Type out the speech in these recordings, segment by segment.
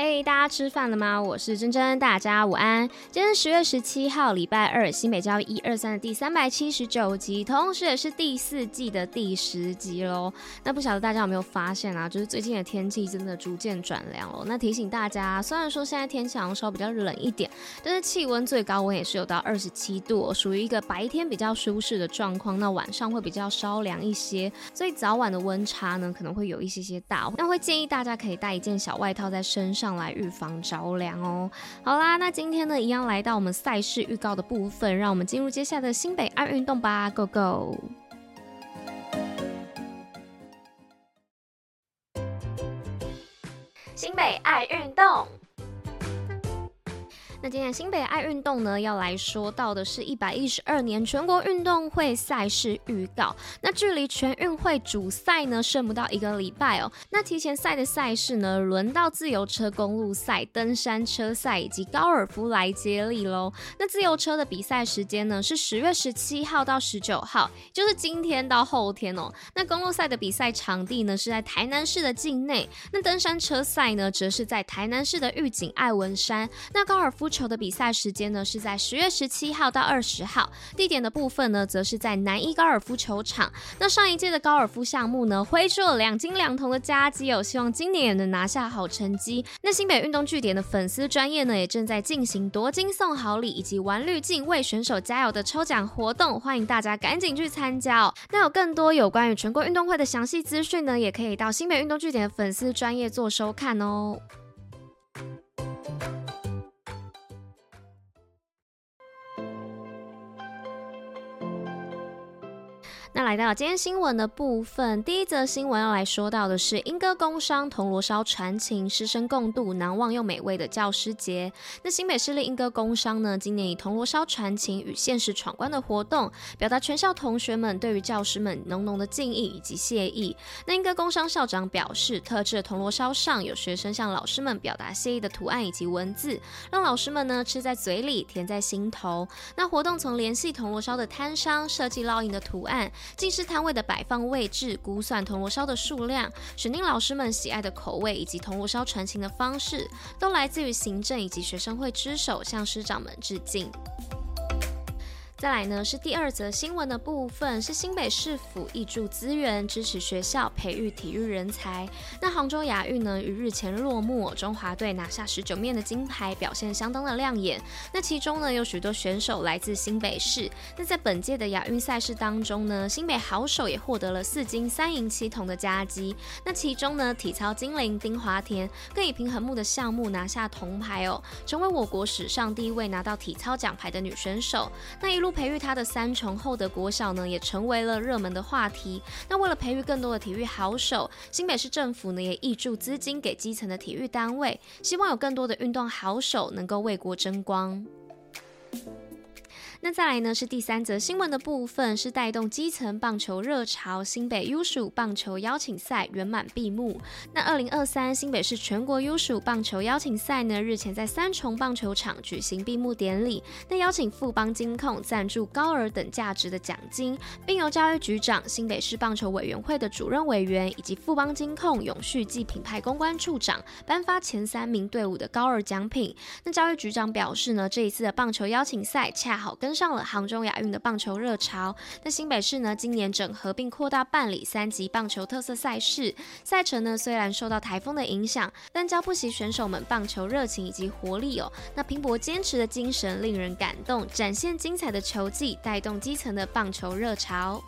嘿大家吃饭了吗？我是珍珍，大家午安。今天十月十七号，礼拜二，新北教育一二三的第三百七十九集，同时也是第四季的第十集喽。那不晓得大家有没有发现啊？就是最近的天气真的逐渐转凉了。那提醒大家，虽然说现在天气好像稍微比较冷一点，但是气温最高温也是有到二十七度，属于一个白天比较舒适的状况。那晚上会比较稍凉一些，所以早晚的温差呢可能会有一些些大。那会建议大家可以带一件小外套在身上。来预防着凉哦。好啦，那今天呢，一样来到我们赛事预告的部分，让我们进入接下来的新北爱运动吧，Go Go！新北爱运动。那今天新北爱运动呢，要来说到的是一百一十二年全国运动会赛事预告。那距离全运会主赛呢，剩不到一个礼拜哦。那提前赛的赛事呢，轮到自由车公路赛、登山车赛以及高尔夫来接力喽。那自由车的比赛时间呢，是十月十七号到十九号，就是今天到后天哦。那公路赛的比赛场地呢，是在台南市的境内。那登山车赛呢，则是在台南市的玉井爱文山。那高尔夫球的比赛时间呢，是在十月十七号到二十号，地点的部分呢，则是在南一高尔夫球场。那上一届的高尔夫项目呢，挥出了两金两铜的佳绩哦，希望今年也能拿下好成绩。那新北运动据点的粉丝专业呢，也正在进行夺金送好礼以及玩滤镜为选手加油的抽奖活动，欢迎大家赶紧去参加哦。那有更多有关于全国运动会的详细资讯呢，也可以到新北运动据点的粉丝专业做收看哦。那来到今天新闻的部分，第一则新闻要来说到的是莺歌工商铜锣烧传情，师生共度难忘又美味的教师节。那新北市立莺歌工商呢，今年以铜锣烧传情与现实闯关的活动，表达全校同学们对于教师们浓浓的敬意以及谢意。那莺歌工商校长表示，特制的铜锣烧上有学生向老师们表达谢意的图案以及文字，让老师们呢吃在嘴里，甜在心头。那活动从联系铜锣烧的摊商，设计烙印的图案。进食摊位的摆放位置，估算铜锣烧的数量，选定老师们喜爱的口味，以及铜锣烧传情的方式，都来自于行政以及学生会之手，向师长们致敬。再来呢，是第二则新闻的部分，是新北市府挹注资源支持学校培育体育人才。那杭州亚运呢，于日前落幕，中华队拿下十九面的金牌，表现相当的亮眼。那其中呢，有许多选手来自新北市。那在本届的亚运赛事当中呢，新北好手也获得了四金三银七铜的佳绩。那其中呢，体操精灵丁华田更以平衡木的项目拿下铜牌哦，成为我国史上第一位拿到体操奖牌的女选手。那一路。培育他的三重厚德国小呢，也成为了热门的话题。那为了培育更多的体育好手，新北市政府呢也挹注资金给基层的体育单位，希望有更多的运动好手能够为国争光。那再来呢，是第三则新闻的部分，是带动基层棒球热潮，新北 U15 棒球邀请赛圆满闭幕。那二零二三新北市全国 U15 棒球邀请赛呢，日前在三重棒球场举行闭幕典礼。那邀请富邦金控赞助高额等价值的奖金，并由教育局长、新北市棒球委员会的主任委员以及富邦金控永续暨品牌公关处长颁发前三名队伍的高额奖品。那教育局长表示呢，这一次的棒球邀请赛恰好跟跟上了杭州亚运的棒球热潮，那新北市呢，今年整合并扩大办理三级棒球特色赛事，赛程呢虽然受到台风的影响，但教不习选手们棒球热情以及活力哦，那拼搏坚持的精神令人感动，展现精彩的球技，带动基层的棒球热潮。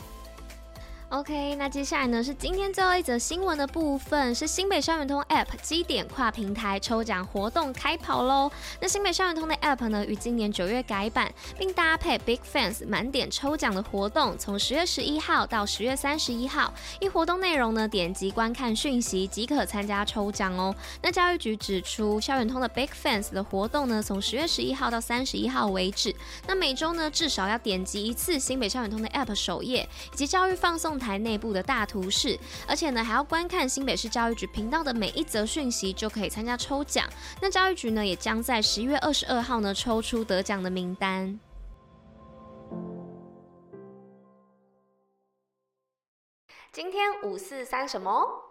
OK，那接下来呢是今天最后一则新闻的部分，是新北校园通 App 基点跨平台抽奖活动开跑喽。那新北校园通的 App 呢，于今年九月改版，并搭配 Big Fans 满点抽奖的活动，从十月十一号到十月三十一号。一活动内容呢，点击观看讯息即可参加抽奖哦。那教育局指出，校园通的 Big Fans 的活动呢，从十月十一号到三十一号为止。那每周呢，至少要点击一次新北校园通的 App 首页，以及教育放送。台内部的大图示，而且呢还要观看新北市教育局频道的每一则讯息，就可以参加抽奖。那教育局呢也将在十一月二十二号呢抽出得奖的名单。今天五四三什么？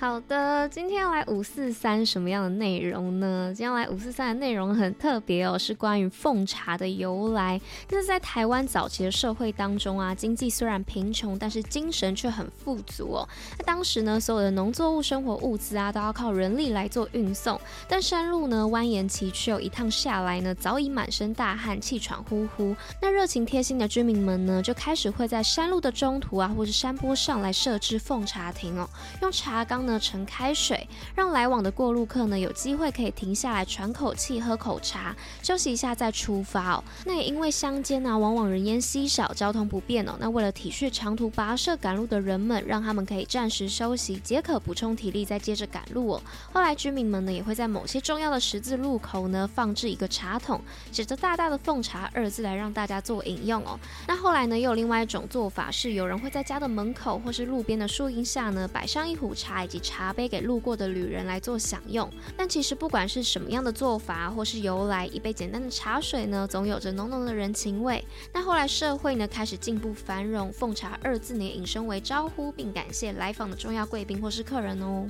好的，今天来五四三什么样的内容呢？今天来五四三的内容很特别哦，是关于奉茶的由来。但是在台湾早期的社会当中啊，经济虽然贫穷，但是精神却很富足哦。那当时呢，所有的农作物、生活物资啊，都要靠人力来做运送。但山路呢蜿蜒崎岖，一趟下来呢，早已满身大汗，气喘呼呼。那热情贴心的居民们呢，就开始会在山路的中途啊，或是山坡上来设置奉茶亭哦，用茶缸盛开水，让来往的过路客呢有机会可以停下来喘口气、喝口茶，休息一下再出发哦。那也因为乡间呢往往人烟稀少，交通不便哦。那为了体恤长途跋涉赶路的人们，让他们可以暂时休息，解渴补充体力，再接着赶路哦。后来居民们呢也会在某些重要的十字路口呢放置一个茶桶，写着大大的“奉茶”二字来让大家做饮用哦。那后来呢又有另外一种做法，是有人会在家的门口或是路边的树荫下呢摆上一壶茶以及茶杯。给路过的旅人来做享用，但其实不管是什么样的做法或是由来，一杯简单的茶水呢，总有着浓浓的人情味。那后来社会呢开始进步繁荣，奉茶二字呢引申为招呼并感谢来访的重要贵宾或是客人哦。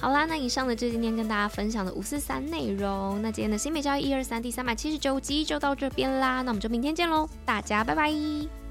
好啦，那以上呢就是今天跟大家分享的五四三内容。那今天的新美教育一二三第三百七十九集就到这边啦，那我们就明天见喽，大家拜拜。